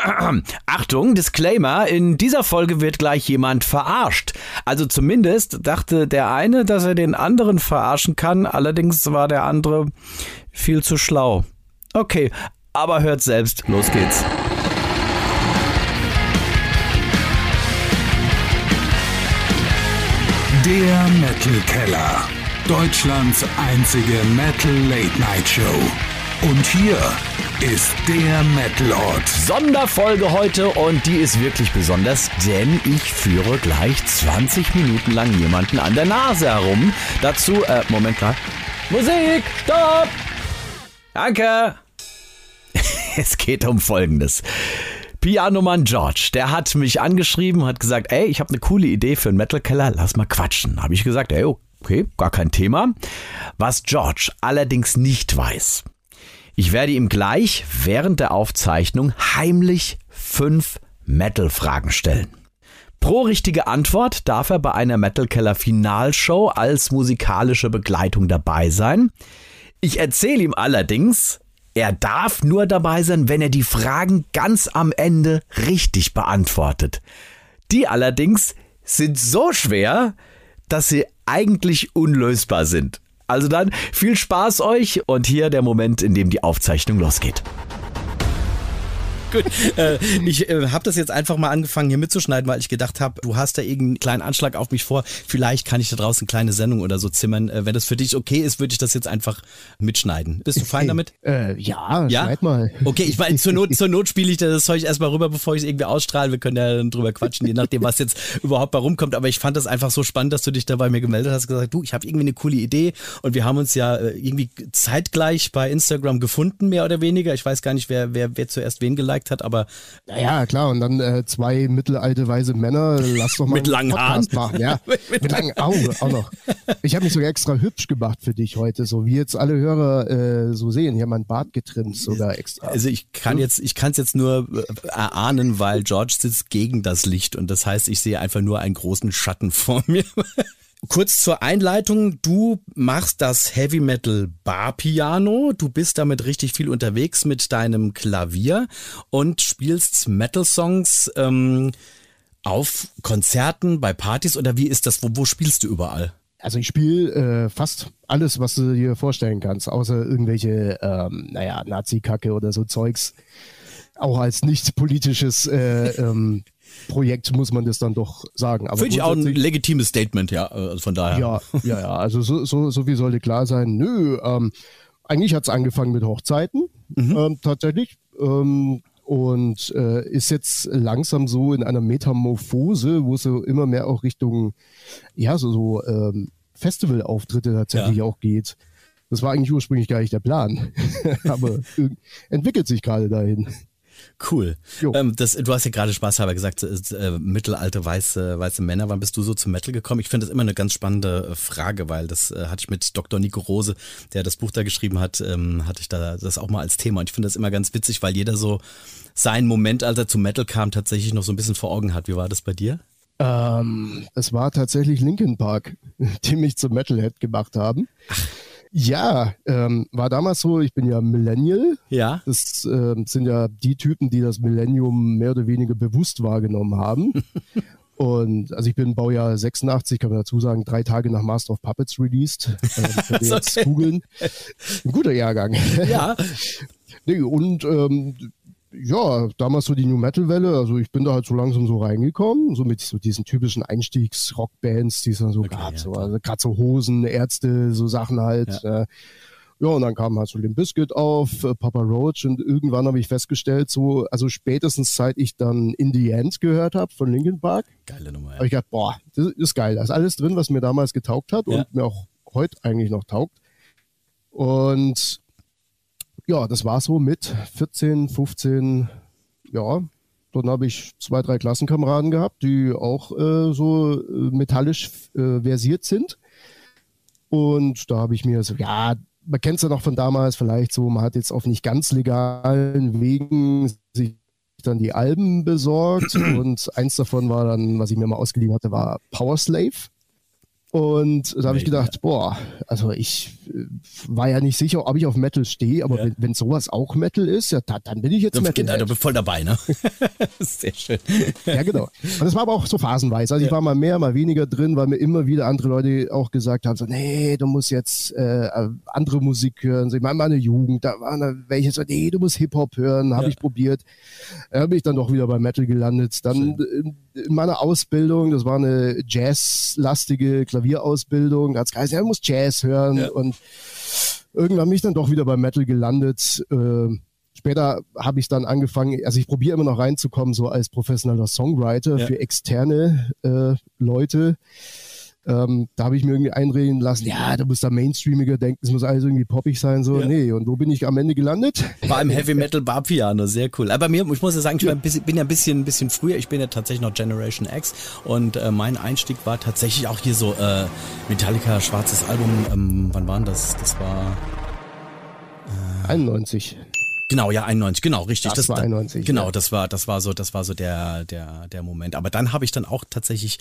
Achtung, Disclaimer, in dieser Folge wird gleich jemand verarscht. Also zumindest dachte der eine, dass er den anderen verarschen kann, allerdings war der andere viel zu schlau. Okay, aber hört selbst, los geht's. Der Metal Keller. Deutschlands einzige Metal Late Night Show. Und hier ist der Metalort. Sonderfolge heute und die ist wirklich besonders, denn ich führe gleich 20 Minuten lang jemanden an der Nase herum. Dazu, äh, Moment klar. Musik, stopp! Danke! es geht um Folgendes. Pianomann George, der hat mich angeschrieben, hat gesagt, ey, ich habe eine coole Idee für einen Metal Keller, lass mal quatschen. Habe ich gesagt, ey, okay, gar kein Thema. Was George allerdings nicht weiß, ich werde ihm gleich während der Aufzeichnung heimlich fünf Metal-Fragen stellen. Pro richtige Antwort darf er bei einer Metal Keller Finalshow als musikalische Begleitung dabei sein. Ich erzähle ihm allerdings, er darf nur dabei sein, wenn er die Fragen ganz am Ende richtig beantwortet. Die allerdings sind so schwer, dass sie eigentlich unlösbar sind. Also dann viel Spaß euch und hier der Moment, in dem die Aufzeichnung losgeht. Gut, äh, ich äh, habe das jetzt einfach mal angefangen hier mitzuschneiden, weil ich gedacht habe, du hast da irgendeinen kleinen Anschlag auf mich vor. Vielleicht kann ich da draußen eine kleine Sendung oder so zimmern. Äh, wenn das für dich okay ist, würde ich das jetzt einfach mitschneiden. Bist du fein damit? Äh, ja, ja, schneid mal. Okay, ich meine, zur Not, zur Not spiele ich das Zeug erstmal rüber, bevor ich es irgendwie ausstrahle. Wir können ja dann drüber quatschen, je nachdem, was jetzt überhaupt bei rumkommt. Aber ich fand das einfach so spannend, dass du dich da bei mir gemeldet hast, gesagt, du, ich habe irgendwie eine coole Idee und wir haben uns ja äh, irgendwie zeitgleich bei Instagram gefunden, mehr oder weniger. Ich weiß gar nicht, wer, wer, wer zuerst wen geliked gezeigt hat, aber. Naja, klar, und dann äh, zwei mittelalte weise Männer, lass doch mal mit langen Haaren. machen. Ja, mit, mit langen Augen auch noch. Ich habe mich sogar extra hübsch gemacht für dich heute, so wie jetzt alle Hörer äh, so sehen. Ich habe meinen Bart getrimmt sogar extra. Also ich kann jetzt, ich kann es jetzt nur äh, erahnen, weil George sitzt gegen das Licht und das heißt, ich sehe einfach nur einen großen Schatten vor mir. Kurz zur Einleitung, du machst das Heavy Metal Bar Piano, du bist damit richtig viel unterwegs mit deinem Klavier und spielst Metal Songs ähm, auf Konzerten, bei Partys oder wie ist das? Wo, wo spielst du überall? Also ich spiele äh, fast alles, was du dir vorstellen kannst, außer irgendwelche, ähm, naja, Nazi-Kacke oder so Zeugs. Auch als nicht politisches äh, ähm, Projekt muss man das dann doch sagen. Aber Finde ich auch ein legitimes Statement, ja, also von daher. Ja, ja, ja, also so, so, so viel sollte klar sein. Nö, ähm, eigentlich hat es angefangen mit Hochzeiten, mhm. ähm, tatsächlich. Ähm, und äh, ist jetzt langsam so in einer Metamorphose, wo es so immer mehr auch Richtung, ja, so, so ähm, Festivalauftritte tatsächlich ja. auch geht. Das war eigentlich ursprünglich gar nicht der Plan, aber entwickelt sich gerade dahin. Cool. Ähm, das, du hast ja gerade spaßhalber gesagt, äh, mittelalte weiße, weiße Männer. Wann bist du so zum Metal gekommen? Ich finde das immer eine ganz spannende äh, Frage, weil das äh, hatte ich mit Dr. Nico Rose, der das Buch da geschrieben hat, ähm, hatte ich da das auch mal als Thema. Und ich finde das immer ganz witzig, weil jeder so seinen Moment, als er zum Metal kam, tatsächlich noch so ein bisschen vor Augen hat. Wie war das bei dir? Ähm, es war tatsächlich Linkin Park, die mich zum Metalhead gemacht haben. Ach. Ja, ähm, war damals so, ich bin ja Millennial. Ja. Das ähm, sind ja die Typen, die das Millennium mehr oder weniger bewusst wahrgenommen haben. Und also ich bin Baujahr 86, kann man dazu sagen, drei Tage nach Master of Puppets released. Äh, könnt ihr jetzt googeln. Ein guter Jahrgang. Ja. nee, und ähm, ja, damals so die New Metal Welle, also ich bin da halt so langsam so reingekommen, so mit so diesen typischen Einstiegs-Rockbands, die es dann so okay, gab, ja, so, also gerade so Hosen, Ärzte, so Sachen halt. Ja. Äh, ja, und dann kam halt so Limp Bizkit auf, äh, Papa Roach und irgendwann habe ich festgestellt, so, also spätestens seit ich dann In the End gehört habe von Linkin Park, geile Nummer, ja. habe ich gedacht, boah, das ist geil, da ist alles drin, was mir damals getaugt hat ja. und mir auch heute eigentlich noch taugt. Und ja, das war so mit 14, 15, ja. Dann habe ich zwei, drei Klassenkameraden gehabt, die auch äh, so äh, metallisch äh, versiert sind. Und da habe ich mir so, ja, man kennt es ja noch von damals vielleicht so, man hat jetzt auf nicht ganz legalen Wegen sich dann die Alben besorgt und eins davon war dann, was ich mir mal ausgeliehen hatte, war Power Slave. Und da habe ich gedacht, boah, also ich äh, war ja nicht sicher, ob ich auf Metal stehe, aber Ja. wenn, wenn sowas auch Metal ist, ja, da, dann bin ich jetzt Metal. Genau, du bist voll dabei, ne? Sehr schön. Ja, genau. Und das war aber auch so phasenweise. Also ich war mal mehr, mal weniger drin, weil mir immer wieder andere Leute auch gesagt haben, so, nee, du musst jetzt äh, andere Musik hören. So, ich meine, meine Jugend, da waren da welche so, nee, du musst Hip-Hop hören, habe Ja. ich probiert. Da bin ich dann doch wieder bei Metal gelandet. Dann in, in meiner Ausbildung, das war eine Jazz-lastige Klavierausbildung, hat's geheißen, du musst Jazz hören Ja. und irgendwann bin ich dann doch wieder bei Metal gelandet. Äh, später habe ich dann angefangen, also ich probiere immer noch reinzukommen, so als professioneller Songwriter Ja. für externe äh, Leute. Ähm, da habe ich mir irgendwie einreden lassen, ja, du musst da mainstreamiger denken, es muss alles irgendwie poppig sein, so, Ja. nee. Und wo bin ich am Ende gelandet? War im Heavy Metal Bar Piano, sehr cool. Aber mir, ich muss ja sagen, ich bisschen, bin ja ein bisschen, ein bisschen früher. Ich bin ja tatsächlich noch Generation X und äh, mein Einstieg war tatsächlich auch hier so äh, Metallica schwarzes Album. Ähm, wann war denn das? Das war 91. Genau, ja, 91, genau, richtig. Das war 91, Genau, ja. das war, das war so, das war so der, der, der Moment. Aber dann habe ich dann auch tatsächlich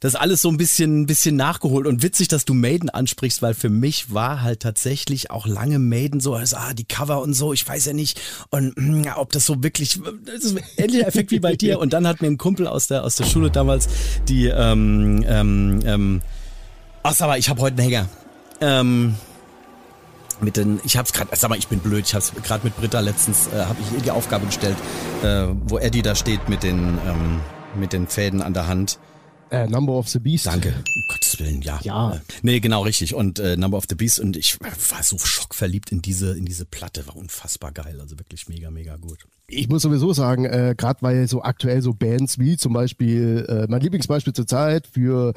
das alles so ein bisschen, ein bisschen nachgeholt. Und witzig, dass du Maiden ansprichst, weil für mich war halt tatsächlich auch lange Maiden so, also, ah, die Cover und so, ich weiß ja nicht, und mm, ja, ob das so wirklich, das ist ein ähnlicher Effekt wie bei dir. Und dann hat mir ein Kumpel aus der, aus der Schule damals die, ähm, ähm, ähm, ach, mal, ich habe heute einen Hänger. Ähm, mit den, ich hab's gerade, sag mal, ich bin blöd, ich hab's gerade mit Britta letztens, äh, habe ich ihr die Aufgabe gestellt, äh, wo Eddie da steht mit den, ähm, mit den Fäden an der Hand. Äh, Number of the Beast. Danke, um Gottes Willen, ja. Ja. Äh, Nee, genau, richtig. Und äh, Number of the Beast und ich war so schockverliebt in diese, in diese Platte, war unfassbar geil, also wirklich mega, mega gut. Ich muss sowieso sagen, äh, gerade weil so aktuell so Bands wie zum Beispiel, äh, mein Lieblingsbeispiel zurzeit für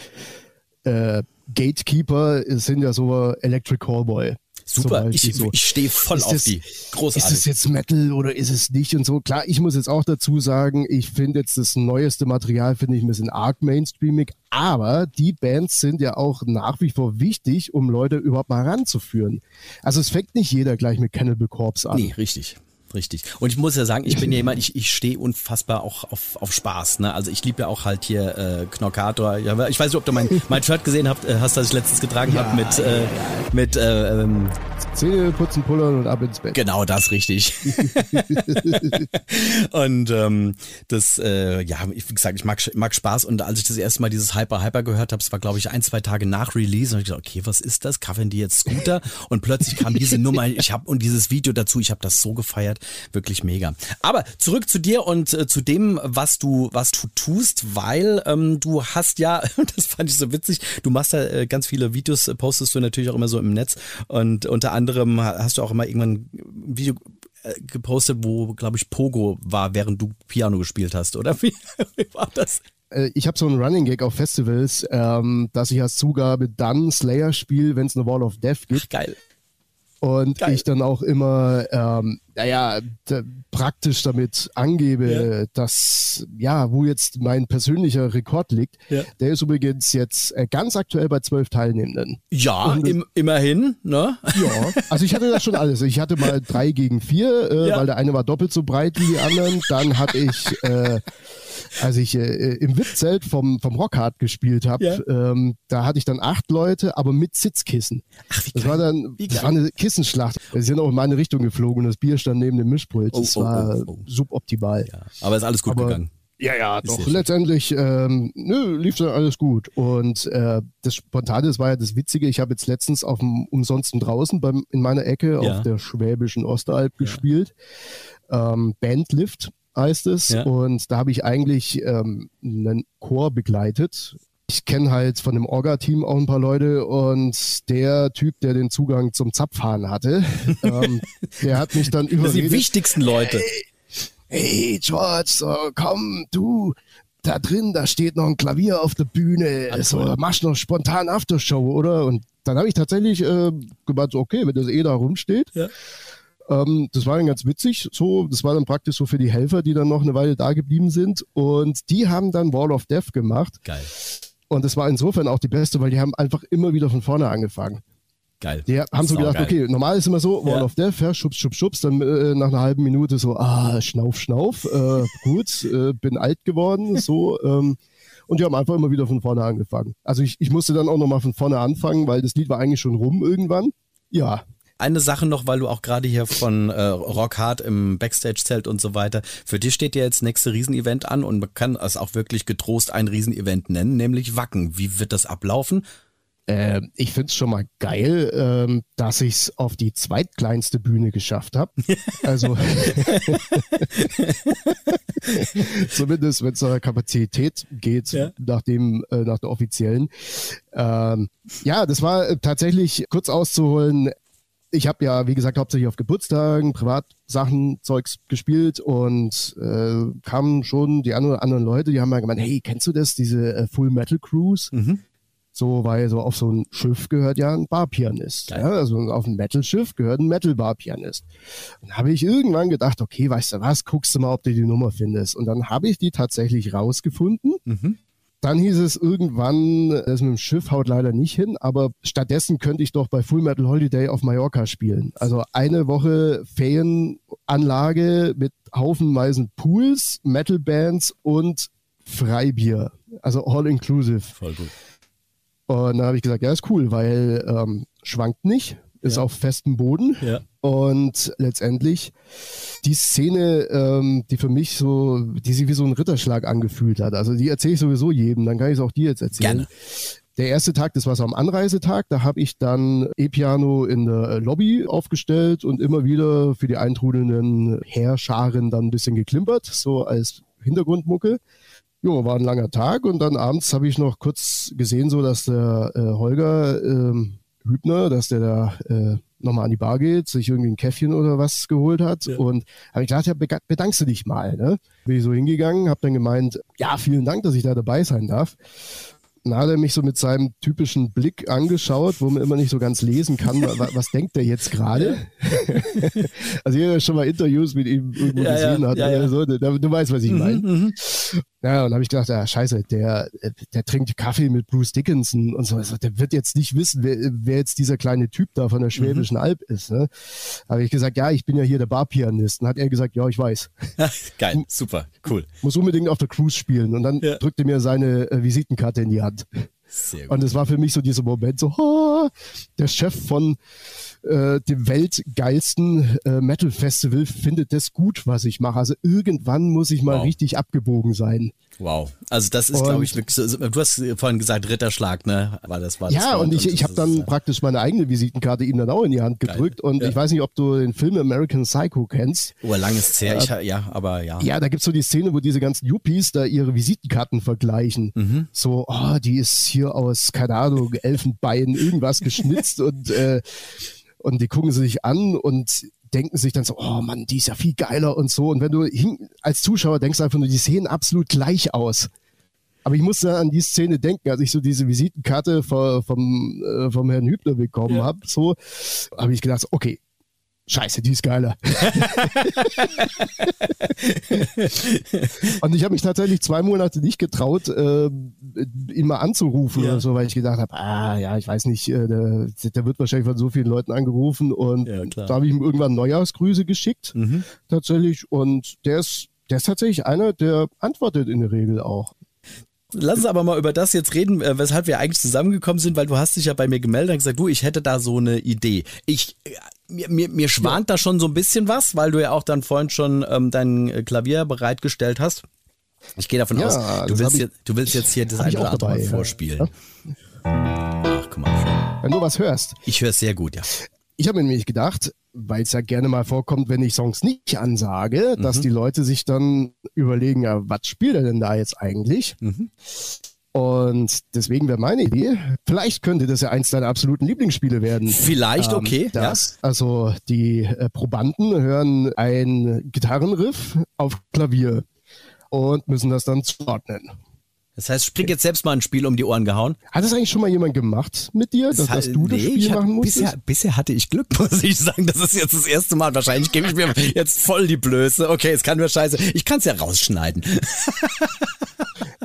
äh, Gatekeeper sind ja so Electric Callboy. Super, ich, so. ich stehe voll Ist auf das- die. Ist Großartig. es jetzt Metal oder ist es nicht und so? Klar, ich muss jetzt auch dazu sagen, ich finde jetzt das neueste Material finde ich ein bisschen arg mainstreamig, aber die Bands sind ja auch nach wie vor wichtig, um Leute überhaupt mal ranzuführen. Also es fängt nicht jeder gleich mit Cannibal Corpse an. Nee, richtig. Richtig. Und ich muss ja sagen, ich bin ja jemand, ich, ich stehe unfassbar auch auf, auf Spaß. Ne? Also ich liebe ja auch halt hier äh, Knockator. Ja, ich weiß nicht, ob du mein, mein Shirt gesehen habt, äh, hast, das ich letztens getragen Ja, habe mit, äh, mit äh, ähm, Zähne putzen, pullern und ab ins Bett. Genau, das richtig. und ähm, das, äh, ja, wie gesagt, ich mag, mag Spaß und als ich das erste Mal dieses Hyper Hyper gehört habe, es war glaube ich ein, zwei Tage nach Release, und ich gedacht, okay, was ist das? Covern die jetzt Scooter? Und plötzlich kam diese Nummer, ich habe und dieses Video dazu, ich habe das so gefeiert, wirklich mega. Aber zurück zu dir und äh, zu dem, was du, was du tust, weil ähm, du hast ja, das fand ich so witzig, du machst ja äh, ganz viele Videos, äh, postest du natürlich auch immer so im Netz und unter anderem ha- hast du auch immer irgendwann ein Video äh, gepostet, wo, glaube ich, Pogo war, während du Piano gespielt hast, oder? Wie, wie war das? Äh, Ich habe so einen Running Gag auf Festivals, ähm, dass ich als Zugabe dann Slayer spiele, wenn es eine Wall of Death gibt. Geil. Und Geil. ich dann auch immer, ähm, naja, praktisch damit angebe, Ja. dass, ja, wo jetzt mein persönlicher Rekord liegt. Ja. Der ist übrigens jetzt äh, ganz aktuell bei zwölf Teilnehmenden. Ja, im, immerhin, ne? Ja, also ich hatte das schon alles. Ich hatte mal drei gegen vier, äh, Ja. weil der eine war doppelt so breit wie die anderen. Dann hatte ich, äh, als ich äh, im VIP-Zelt vom, vom Rockhard gespielt habe, Ja. ähm, da hatte ich dann acht Leute, aber mit Sitzkissen. Ach, wie Das geil. war dann Wie das war eine Kissenschlacht. Sie sind auch in meine Richtung geflogen und das Bier stand neben dem Mischpult. Das Oh, oh, war oh, oh. suboptimal. Ja, aber ist alles gut Aber- gegangen. Ja, ja, Ist doch. Letztendlich ähm, nö, lief dann alles gut. Und äh, das Spontane, das war ja das Witzige. Ich habe jetzt letztens auf dem Umsonsten draußen beim, in meiner Ecke Ja. auf der schwäbischen Ostalb gespielt. Ähm, Bandlift heißt es. Ja. Und da habe ich eigentlich ähm, einen Chor begleitet. Ich kenne halt von dem Orga-Team auch ein paar Leute und der Typ, der den Zugang zum Zapfhahn hatte, ähm, der hat mich dann Das sind die überredet wichtigsten Leute. hey George, so komm, du, da drin, da steht noch ein Klavier auf der Bühne, so, cool. machst noch spontan Aftershow, oder? Und dann habe ich tatsächlich äh, gemeint, so, okay, wenn das eh da rumsteht. Ja. Ähm, das war dann ganz witzig, so, das war dann praktisch so für die Helfer, die dann noch eine Weile da geblieben sind. Und die haben dann Wall of Death gemacht. Geil. Und das war insofern auch die beste, weil die haben einfach immer wieder von vorne angefangen. Geil. Die haben so gedacht, Saugeil. okay, normal ist immer so, Wall Ja. of Death, ja, schubs, schubs, schubs, dann äh, nach einer halben Minute so, ah, schnauf, schnauf, äh, gut, äh, bin alt geworden, so. Ähm, Und die haben einfach immer wieder von vorne angefangen. Also ich, ich musste dann auch nochmal von vorne anfangen, weil das Lied war eigentlich schon rum irgendwann. Ja, eine Sache noch, weil du auch gerade hier von äh, Rock Hard im Backstage-Zelt und so weiter, für dich steht ja jetzt nächste Riesenevent an und man kann es auch wirklich getrost ein Riesenevent nennen, nämlich Wacken. Wie wird das ablaufen? Äh, ich finde es schon mal geil, ähm, dass ich es auf die zweitkleinste Bühne geschafft habe. Also zumindest wenn es nach Kapazität geht, ja. nach, dem, äh, nach der offiziellen. Ähm, ja, das war äh, tatsächlich kurz auszuholen ich habe ja, wie gesagt, hauptsächlich auf Geburtstagen, Privatsachen, Zeugs gespielt und äh, kamen schon die anderen Leute, die haben mal gemeint, hey, kennst du das, diese äh, Full Metal Cruise? Mhm. So, weil so auf so ein Schiff gehört ja ein Barpianist. Ja? Also auf ein Metal-Schiff gehört ein Metal-Barpianist. Und habe ich irgendwann gedacht, okay, weißt du was, guckst du mal, ob du die Nummer findest. Und dann habe ich die tatsächlich rausgefunden. Mhm. Dann hieß es irgendwann, das mit dem Schiff haut leider nicht hin, aber stattdessen könnte ich doch bei Full Metal Holiday auf Mallorca spielen. Also eine Woche Ferienanlage mit haufenweisen Pools, Metal-Bands und Freibier. Also all inclusive. Voll gut. Und dann habe ich gesagt, ja, ist cool, weil ähm, schwankt nicht, ist ja. auf festem Boden. Ja. Und letztendlich die Szene, ähm, die für mich so, die sich wie so ein Ritterschlag angefühlt hat. Also die erzähle ich sowieso jedem, dann kann ich es auch dir jetzt erzählen. Gerne. Der erste Tag, das war so am Anreisetag, da habe ich dann E-Piano in der Lobby aufgestellt und immer wieder für die eintrudelnden Heerscharen dann ein bisschen geklimpert, so als Hintergrundmucke. Jo, war ein langer Tag und dann abends habe ich noch kurz gesehen, so dass der äh, Holger äh, Hübner, dass der da äh, nochmal an die Bar geht, sich irgendwie ein Käffchen oder was geholt hat. Ja. Und habe ich gedacht, ja, bedankst du dich mal. Ne? Bin ich so hingegangen, habe dann gemeint, ja, vielen Dank, dass ich da dabei sein darf. Dann hat er mich so mit seinem typischen Blick angeschaut, wo man immer nicht so ganz lesen kann, was, was denkt er jetzt gerade. also jeder schon mal Interviews mit ihm irgendwo ja, gesehen ja, hat. Ja, so, du, du, weißt, was ich mhm, meine. Mhm, ja, und habe ich gedacht, ja, scheiße, der, der trinkt Kaffee mit Bruce Dickinson und so. Also, der wird jetzt nicht wissen, wer, wer jetzt dieser kleine Typ da von der mhm. Schwäbischen mhm. Alb ist. Ne? Habe ich gesagt, ja, ich bin ja hier der Barpianist. Und hat er gesagt, ja, ich weiß. Geil, super, cool. Muss unbedingt auf der Cruise spielen. Und dann ja. drückte mir seine äh, Visitenkarte in die Hand. Und es war für mich so dieser Moment, so, oh, der Chef von äh, dem weltgeilsten äh, Metal Festival findet das gut, was ich mache. Also irgendwann muss ich mal wow. richtig abgebogen sein. Wow. Also das ist, glaube ich, wirklich so, du hast vorhin gesagt Ritterschlag, ne? War das, war das ja, und ich, ich habe dann ist, praktisch meine eigene Visitenkarte ihm dann auch in die Hand gedrückt. Geil. Und ja. ich weiß nicht, ob du den Film American Psycho kennst. Oh, lang ist her, ich, äh, ja, aber ja. Ja, da gibt's so die Szene, wo diese ganzen Yuppies da ihre Visitenkarten vergleichen. Mhm. So, oh, die ist hier aus, keine Ahnung, Elfenbein, irgendwas geschnitzt und äh, und die gucken sie sich an und denken sich dann so, oh Mann, die ist ja viel geiler und so. Und wenn du als Zuschauer denkst einfach nur, die sehen absolut gleich aus. Aber ich musste an die Szene denken, als ich so diese Visitenkarte vom, vom, äh, vom Herrn Hübner bekommen ja. habe, so habe ich gedacht, okay, Scheiße, die ist geiler. und ich habe mich tatsächlich zwei Monate nicht getraut, äh, ihn mal anzurufen ja. oder so, weil ich gedacht habe, ah ja, ich weiß nicht, äh, der, der, wird wahrscheinlich von so vielen Leuten angerufen und ja, da habe ich ihm irgendwann Neujahrsgrüße geschickt, mhm. tatsächlich. Und der ist, der ist tatsächlich einer, der antwortet in der Regel auch. Lass uns aber mal über das jetzt reden, äh, weshalb wir eigentlich zusammengekommen sind, weil du hast dich ja bei mir gemeldet und gesagt, du, ich hätte da so eine Idee. Ich, äh, mir, mir, mir schwant ja. da schon so ein bisschen was, weil du ja auch dann vorhin schon ähm, dein Klavier bereitgestellt hast. Ich gehe davon ja, aus, du willst, jetzt, du willst jetzt hier das eine oder andere mal vorspielen. Ja. Ach, guck mal. Wenn du was hörst. Ich höre es sehr gut, ja. Ich habe mir nämlich gedacht, weil es ja gerne mal vorkommt, wenn ich Songs nicht ansage, mhm. dass die Leute sich dann überlegen, ja, was spielt er denn da jetzt eigentlich? Mhm. Und deswegen wäre meine Idee, vielleicht könnte das ja eins deiner absoluten Lieblingsspiele werden. Vielleicht, ähm, okay. Das, ja. Also die äh, Probanden hören ein Gitarrenriff auf Klavier und müssen das dann zuordnen. Das heißt, spring jetzt selbst mal ein Spiel um die Ohren gehauen. Hat das eigentlich schon mal jemand gemacht mit dir, dass, dass du nee, das Spiel machen musstest? Bisher, bisher hatte ich Glück, muss ich sagen. Das ist jetzt das erste Mal. Wahrscheinlich gebe ich mir jetzt voll die Blöße. Okay, es kann mir scheiße. Ich kann es ja rausschneiden.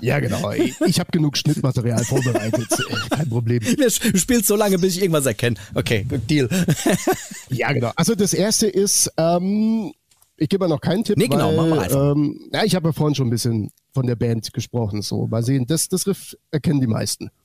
Ja, genau. Ich, habe genug Schnittmaterial vorbereitet. Kein Problem. Du spielst so lange, bis ich irgendwas erkenne. Okay, good deal. Ja, genau. Also das erste ist, ähm, ich gebe noch keinen Tipp. Nee, genau, weil, mach mal einfach. Ähm, ja, ich habe ja vorhin schon ein bisschen von der Band gesprochen. So, mal sehen, das, das Riff erkennen die meisten.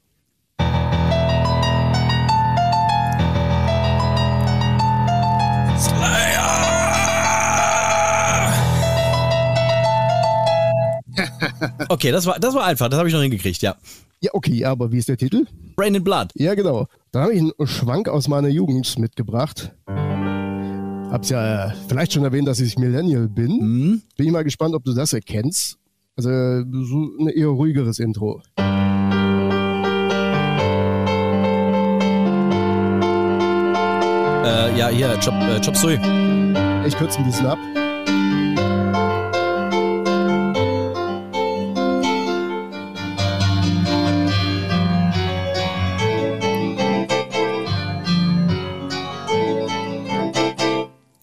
Okay, das war, das war einfach, das habe ich noch hingekriegt, ja. Ja, okay, aber wie ist der Titel? Brain in Blood. Ja, genau. Da habe ich einen Schwank aus meiner Jugend mitgebracht. Hab's ja äh, vielleicht schon erwähnt, dass ich Millennial bin. Mhm. Bin ich mal gespannt, ob du das erkennst. Also so ein eher ruhigeres Intro. Äh, ja, hier, Chop, äh, Chop Suey. Ich kürze ein bisschen ab.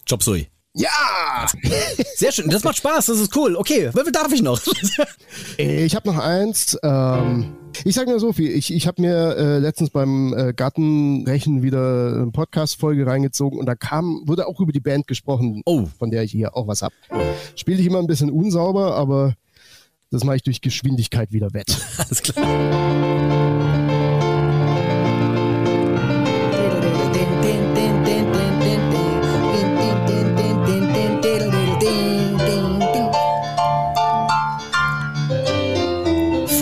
Chop Suey. Ja! Sehr schön, das macht Spaß, das ist cool. Okay, wie viel darf ich noch? Äh, Ich habe noch eins. Ähm, ich sage nur so viel. Ich, ich habe mir äh, letztens beim äh, Gartenrechen wieder eine Podcast-Folge reingezogen und da kam, wurde auch über die Band gesprochen, Oh. von der ich hier auch was hab. Spiele ich immer ein bisschen unsauber, aber das mache ich durch Geschwindigkeit wieder wett. Alles klar.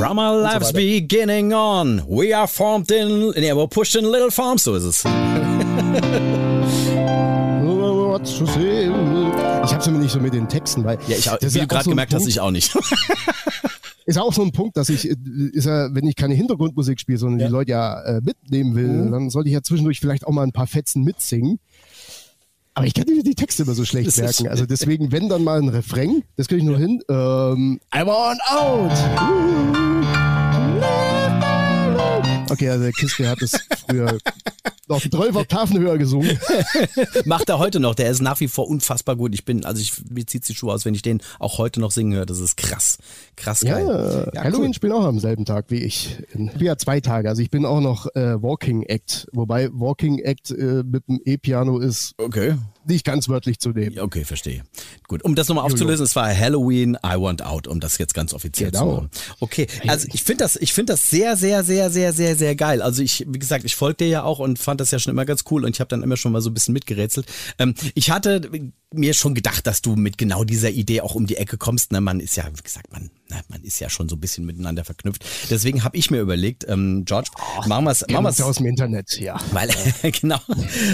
From our lives weiter. beginning on, we are formed in, nee, we're pushed in little farms, so ist es. Ich habe es immer nicht so mit den Texten, weil Ja, ich, das wie du ja auch gerade so gemerkt hast, Punkt- ich auch nicht. ist auch so ein Punkt, dass ich, äh, ist ja, wenn ich keine Hintergrundmusik spiele, sondern die Leute ja äh, mitnehmen will, Mhm. dann sollte ich ja zwischendurch vielleicht auch mal ein paar Fetzen mitsingen. Aber ich kann die, die Texte immer so schlecht Das merken. Also deswegen, wenn dann mal ein Refrain, das kriege ich nur hin. Ähm, I want out. Okay, also der Kiske hat es früher noch 12 Oktaven höher gesungen. Macht er heute noch, der ist nach wie vor unfassbar gut. Ich bin, also ich, mir zieht die Schuhe aus, wenn ich den auch heute noch singen höre. Das ist krass. Krass Ja, geil. Halloween spielen auch am selben Tag wie ich. Ja, zwei Tage. Also ich bin auch noch äh, Walking Act. Wobei Walking Act äh, mit dem E-Piano ist Okay. Nicht ganz wörtlich zu nehmen. Okay, verstehe. Gut, um das nochmal aufzulösen, es war Halloween, I Want Out, um das jetzt ganz offiziell zu Genau. machen. Okay, also ich finde das, ich finde das sehr, sehr, sehr, sehr, sehr, sehr geil. Also ich, wie gesagt, ich folge dir ja auch und fand das ja schon immer ganz cool und ich habe dann immer schon mal so ein bisschen mitgerätselt. Ähm, ich hatte mir schon gedacht, dass du mit genau dieser Idee auch um die Ecke kommst. Ne? Man ist ja, wie gesagt, man, ne, man ist ja schon so ein bisschen miteinander verknüpft. Deswegen habe ich mir überlegt, ähm, George, machen wir es, Kennen machen wir uns ja aus dem Internet, ja. weil, genau.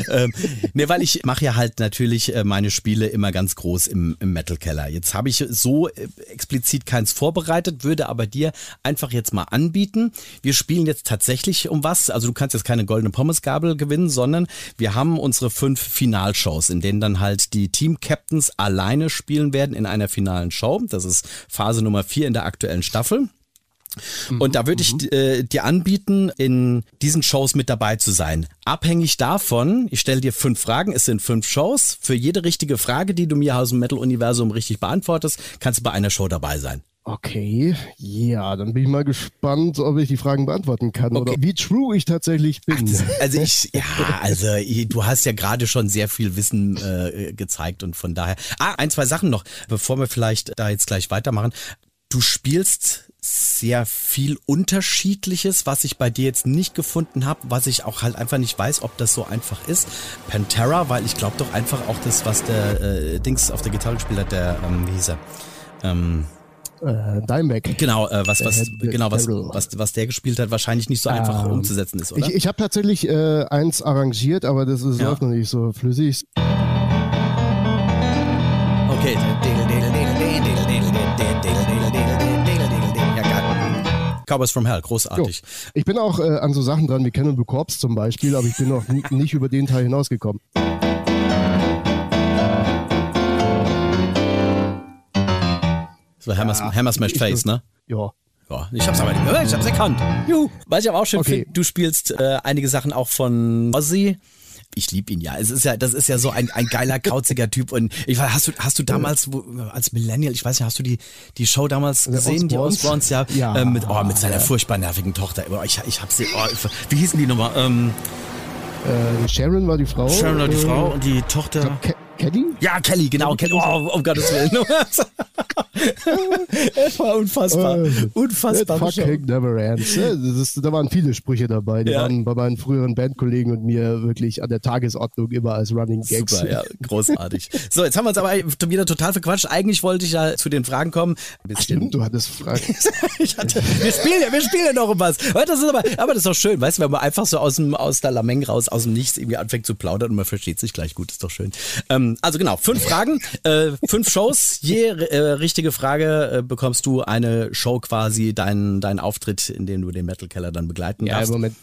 ähm, ne, weil ich mache ja halt natürlich äh, meine Spiele immer ganz groß im, im Metal-Keller. Jetzt habe ich so äh, explizit keins vorbereitet, würde aber dir einfach jetzt mal anbieten. Wir spielen jetzt tatsächlich um was. Also du kannst jetzt keine goldene Pommesgabel gewinnen, sondern wir haben unsere fünf Finalshows, in denen dann halt die Team-Captains alleine spielen werden in einer finalen Show. Das ist Phase Nummer vier in der aktuellen Staffel. Und da würde ich äh, dir anbieten, in diesen Shows mit dabei zu sein. Abhängig davon, ich stelle dir fünf Fragen, es sind fünf Shows. Für jede richtige Frage, die du mir aus dem Metal-Universum richtig beantwortest, kannst du bei einer Show dabei sein. Okay, ja, dann bin ich mal gespannt, ob ich die Fragen beantworten kann oder wie true ich tatsächlich bin. Also ich, ja, also du hast ja gerade schon sehr viel Wissen äh, gezeigt und von daher. Ah, ein, zwei Sachen noch, bevor wir vielleicht da jetzt gleich weitermachen. Du spielst sehr viel Unterschiedliches, was ich bei dir jetzt nicht gefunden habe, was ich auch halt einfach nicht weiß, ob das so einfach ist. Pantera, weil ich glaube doch einfach auch das, was der äh, Dings auf der Gitarre gespielt hat, der, ähm, wie hieß er? Ähm, äh, Dimebag. genau, äh, was, Der was, Head- genau, was, was, was der gespielt hat, wahrscheinlich nicht so einfach Ähm, umzusetzen ist, oder? Ich, ich habe tatsächlich äh, eins arrangiert, aber das ist Ja. läuft noch nicht so flüssig. Okay. Cowboys from Hell, Jo. großartig. Ich bin auch äh, an so Sachen dran wie Cannibal Corpse zum Beispiel, aber ich bin noch nicht über den Teil hinausgekommen. Das war Hammer, Hammer Smash ich- Face, ne? Ja. Ja, ich hab's aber nicht gehört, ich hab's erkannt. Juhu. Was ich aber auch schön Okay. finde, du spielst äh, einige Sachen auch von Ozzy. Ich lieb ihn ja. Es ist ja, das ist ja so ein, ein geiler, kauziger Typ. Und ich weiß, hast du, hast du damals, wo, als Millennial, ich weiß nicht, hast du die, die Show damals gesehen, die? Osborns, ja, Ja. äh, mit, oh, mit seiner furchtbar nervigen Tochter. Oh, Ich, ich hab sie, oh, wie hießen die nochmal? Ähm, Äh, Sharon war die Frau. Sharon war die äh, Frau und die Tochter. Ke Kelly? Ja, Kelly, genau, Kelly. Oh, um Gottes Willen. es war unfassbar. Äh, unfassbar. That fucking never ends. Das ist, da waren viele Sprüche dabei. Die Ja. waren bei meinen früheren Bandkollegen und mir wirklich an der Tagesordnung immer als Running Gags. Super, ja, großartig. So, jetzt haben wir uns aber wieder total verquatscht. Eigentlich wollte ich ja zu den Fragen kommen. Bisschen Stimmt, du hattest Fragen. hatte, wir spielen ja, wir spielen ja noch um was. Aber das ist aber, aber das ist doch schön, weißt du, wenn man einfach so aus dem, aus der Lameng raus, aus dem Nichts irgendwie anfängt zu plaudern und man versteht sich gleich gut, ist doch schön. Ähm, also genau, fünf Fragen, äh, fünf Shows. Je äh, richtige Frage äh, bekommst du eine Show quasi, deinen dein Auftritt, in dem du den Metal Keller dann begleiten Ja, darfst. Moment.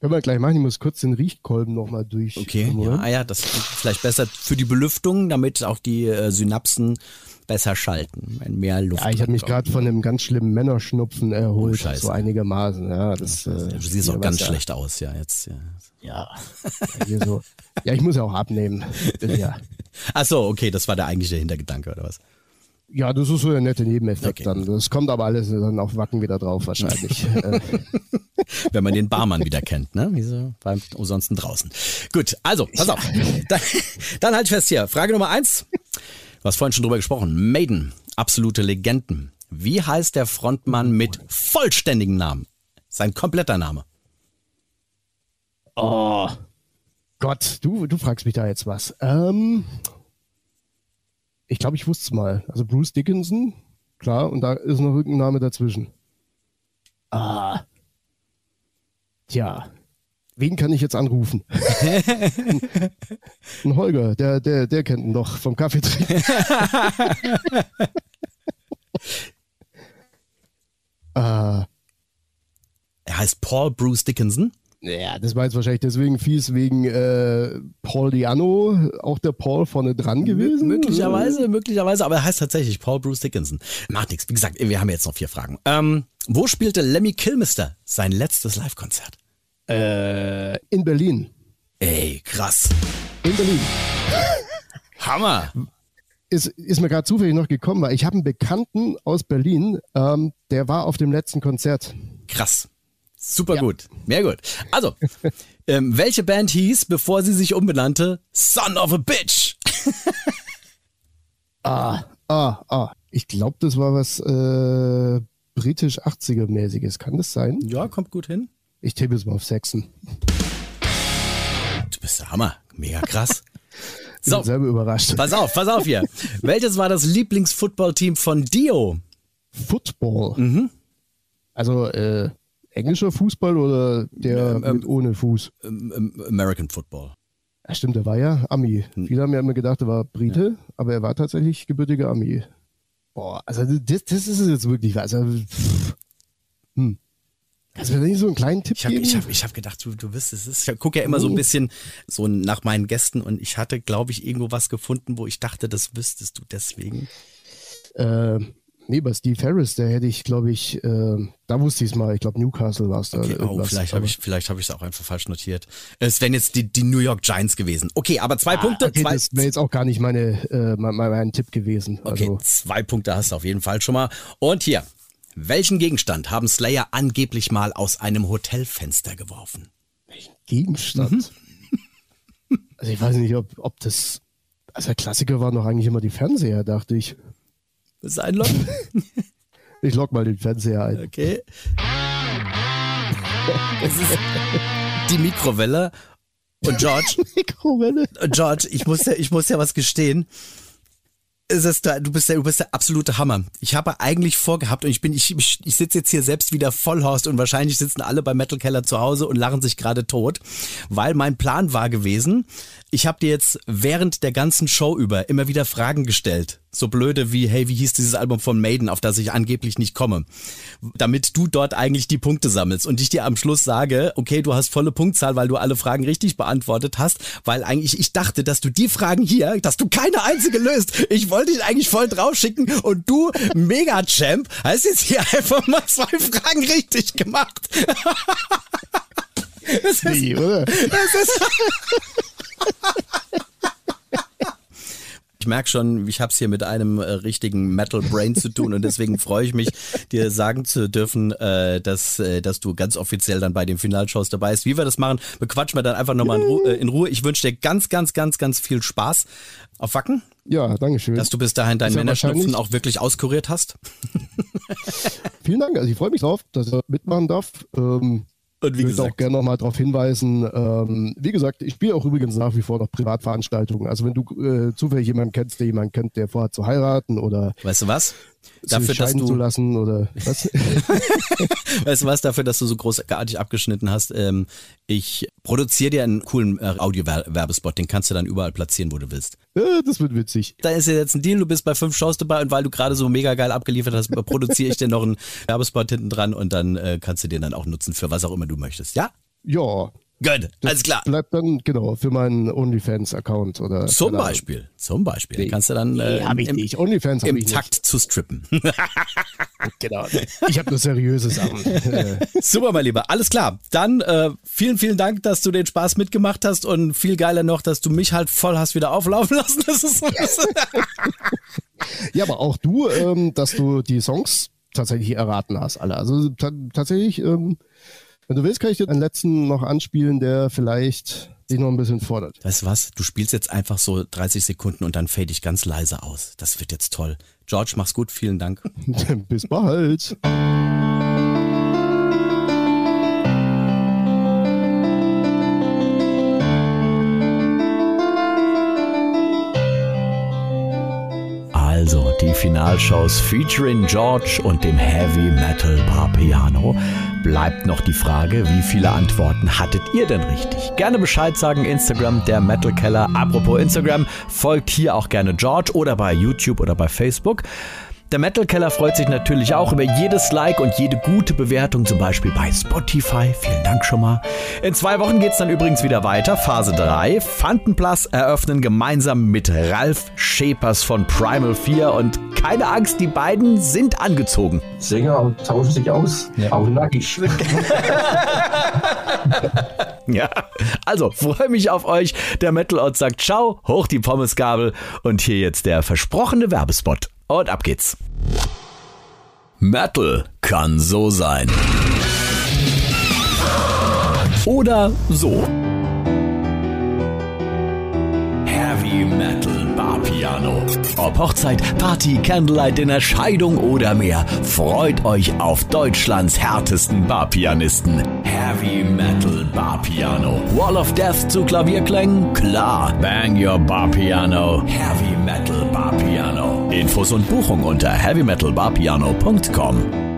Können wir gleich machen. Ich muss kurz den Riechkolben nochmal durch. Okay, ja, ah ja, das ist vielleicht besser für die Belüftung, damit auch die äh, Synapsen besser schalten, wenn mehr Luft. Ja, ich habe mich gerade von einem ganz schlimmen Männerschnupfen erholt, Oh, so einigermaßen. Ja, das, äh, Du siehst auch ja, ganz was ja- schlecht aus, ja, jetzt. Ja. Ja, hier so. ja, ich muss ja auch abnehmen. Ja. Ach so, okay, das war der eigentliche Hintergedanke, oder was? ja, das ist so der nette Nebeneffekt Okay. dann. Das kommt aber alles dann auf Wacken wieder drauf wahrscheinlich. Wenn man den Barmann wieder kennt, ne? Wie so beim ansonsten draußen. Gut, also, pass auf. Dann, dann halt fest hier. Frage Nummer eins. Du hast vorhin schon drüber gesprochen. Maiden, absolute Legenden. Wie heißt der Frontmann mit vollständigem Namen? Sein kompletter Name. oh Gott, du, du fragst mich da jetzt was. Ähm, ich glaube, ich wusste es mal. Also Bruce Dickinson, klar, und da ist noch irgendein Name dazwischen. Ah. Tja. Wen kann ich jetzt anrufen? Ein Holger, der, der, der kennt ihn doch vom Kaffee trinken. ah, Er heißt Paul Bruce Dickinson. ja, das war jetzt wahrscheinlich deswegen fies wegen äh, Paul Diano, auch der Paul vorne dran gewesen. Möglicherweise, möglicherweise, aber er heißt tatsächlich Paul Bruce Dickinson. Macht nichts. Wie gesagt, wir haben jetzt noch vier Fragen. Ähm, wo spielte Lemmy Kilmister sein letztes Live-Konzert? Äh, in Berlin. Ey, krass. In Berlin. Hammer. Ist, ist mir gerade zufällig noch gekommen, weil ich habe einen Bekannten aus Berlin, ähm, der war auf dem letzten Konzert. Krass. Super gut. Mehr gut. Also, ähm, welche Band hieß, bevor sie sich umbenannte, Son of a Bitch? Ah, ah, ah. Ich glaube, das war was äh, britisch 80er-mäßiges. Kann das sein? Ja, kommt gut hin. Ich tippe es mal auf Sechsen. Du bist der Hammer. Mega krass. Bin So, selber überrascht. pass auf, pass auf hier. Welches war das Lieblingsfootballteam von Dio? Football. Mhm. Also äh, englischer Fußball oder der Ähm, mit ohne Fuß? Ähm, ähm, American Football. Ja, stimmt, der war ja Ami. Hm. Viele haben ja immer gedacht, er war Brite, aber er war tatsächlich gebürtiger Ami. Boah, also das, das ist es jetzt wirklich. Also, pff, hm. Kannst du mir nicht so einen kleinen Tipp Ich habe geben? ich hab, ich hab gedacht, du, du wirst es. Ich gucke ja immer so ein bisschen so nach meinen Gästen und ich hatte, glaube ich, irgendwo was gefunden, wo ich dachte, das wüsstest du deswegen. Äh, nee, bei Steve Harris, der hätte ich, glaube ich, äh, da wusste ich es mal. Ich glaube, Newcastle war es da. Okay, oh, vielleicht habe ich habe es auch einfach falsch notiert. Es wären jetzt die, die New York Giants gewesen. Okay, aber zwei Punkte. Ah, Okay, zwei, das wäre jetzt auch gar nicht meine, äh, mein, mein, mein Tipp gewesen. okay, Also, zwei Punkte hast du auf jeden Fall schon mal. Und hier, welchen Gegenstand haben Slayer angeblich mal aus einem Hotelfenster geworfen? Gegenstand. Mhm. Also ich weiß nicht, ob, ob das. Also der Klassiker war noch eigentlich immer die Fernseher, dachte ich. Das ist ein Lock. Ich log mal den Fernseher ein. Okay. Es ist die Mikrowelle. Und George, Mikrowelle. George, ich muss ja, ich muss ja was gestehen. Es da, du bist der, du bist der absolute Hammer. Ich habe eigentlich vorgehabt und ich bin, ich, ich, ich sitze jetzt hier selbst wieder Vollhorst und wahrscheinlich sitzen alle bei Metal Keller zu Hause und lachen sich gerade tot, weil mein Plan war gewesen, ich habe dir jetzt während der ganzen Show über immer wieder Fragen gestellt. So blöde wie, hey, wie hieß dieses Album von Maiden, auf das ich angeblich nicht komme? Damit du dort eigentlich die Punkte sammelst und ich dir am Schluss sage, okay, du hast volle Punktzahl, weil du alle Fragen richtig beantwortet hast, weil eigentlich ich dachte, dass du die Fragen hier, dass du keine einzige löst. Ich wollte dich eigentlich voll draufschicken und du, Mega-Champ, hast jetzt hier einfach mal zwei Fragen richtig gemacht. Das ist, Nee, oder? das ist Ich merke schon, ich habe es hier mit einem äh, richtigen Metal Brain zu tun und deswegen freue ich mich, dir sagen zu dürfen, äh, dass, äh, dass du ganz offiziell dann bei den Finalshows dabei bist. Wie wir das machen, bequatschen wir dann einfach nochmal in, Ru äh, in Ruhe. Ich wünsche dir ganz, ganz, ganz, ganz viel Spaß auf Wacken. Ja, danke schön. Dass du bis dahin deinen ja Männerschnupfen auch wirklich auskuriert hast. Vielen Dank. Also ich freue mich drauf, dass ich mitmachen darf. Ähm, Und wie ich würde auch gerne nochmal darauf hinweisen, ähm, wie gesagt, ich spiele auch übrigens nach wie vor noch Privatveranstaltungen. Also wenn du äh, zufällig jemanden kennst, der jemanden kennt, der vorhat zu heiraten oder weißt du was? Dafür, dass scheiden zu du, lassen oder was? weißt du was, dafür, dass du so großartig abgeschnitten hast, ähm, ich produziere dir einen coolen äh, Audio-Werbespot, den kannst du dann überall platzieren, wo du willst. äh, das wird witzig. Da ist ja jetzt ein Deal, du bist bei fünf Shows dabei und weil du gerade so mega geil abgeliefert hast, produziere ich dir noch einen Werbespot hinten dran und dann äh, kannst du den dann auch nutzen für was auch immer du möchtest. Ja? Ja, Gut, alles klar. bleibt dann genau für meinen OnlyFans-Account oder Zum Ahnung. Beispiel, zum Beispiel. Da kannst du dann äh, Nee, ich im, nicht. OnlyFans im ich Takt zu strippen. nicht. Genau. Ich habe nur seriöse Sachen. Super, mein Lieber. Alles klar. Dann äh, vielen, vielen Dank, dass du den Spaß mitgemacht hast und viel geiler noch, dass du mich halt voll hast wieder auflaufen lassen. Das ist so ja, aber auch du, ähm, dass du die Songs tatsächlich erraten hast, alle. Also ta tatsächlich, ähm, wenn du willst, kann ich dir einen letzten noch anspielen, der vielleicht dich noch ein bisschen fordert. Weißt du was? Du spielst jetzt einfach so 30 Sekunden und dann fade ich ganz leise aus. Das wird jetzt toll. George, mach's gut. Vielen Dank. Bis bald. Also die Finalshows featuring George und dem Heavy Metal Bar Piano. Bleibt noch die Frage, wie viele Antworten hattet ihr denn richtig? Gerne Bescheid sagen, Instagram, der Metal Keller. Apropos Instagram, folgt hier auch gerne George oder bei YouTube oder bei Facebook. Der Metal Keller freut sich natürlich auch über jedes Like und jede gute Bewertung, zum Beispiel bei Spotify. Vielen Dank schon mal. In zwei Wochen geht's dann übrigens wieder weiter. Phase 3. Fantenplas eröffnen gemeinsam mit Ralf Schepers von Primal 4 und keine Angst, die beiden sind angezogen. Sänger tauschen sich aus, auch nackig. Ja, also freue mich auf euch. Der Metal Ort sagt Ciao, hoch die Pommesgabel und hier jetzt der versprochene Werbespot. Und ab geht's. Metal kann so sein. Oder so. Heavy Metal Bar Piano. Ob Hochzeit, Party, Candlelight Dinner, Scheidung oder mehr. Freut euch auf Deutschlands härtesten Barpianisten. Heavy Metal Bar Piano. Wall of Death zu Klavierklängen? Klar. Bang your Bar Piano. Heavy Metal Bar Piano. Infos und Buchung unter heavymetalbarpiano.com.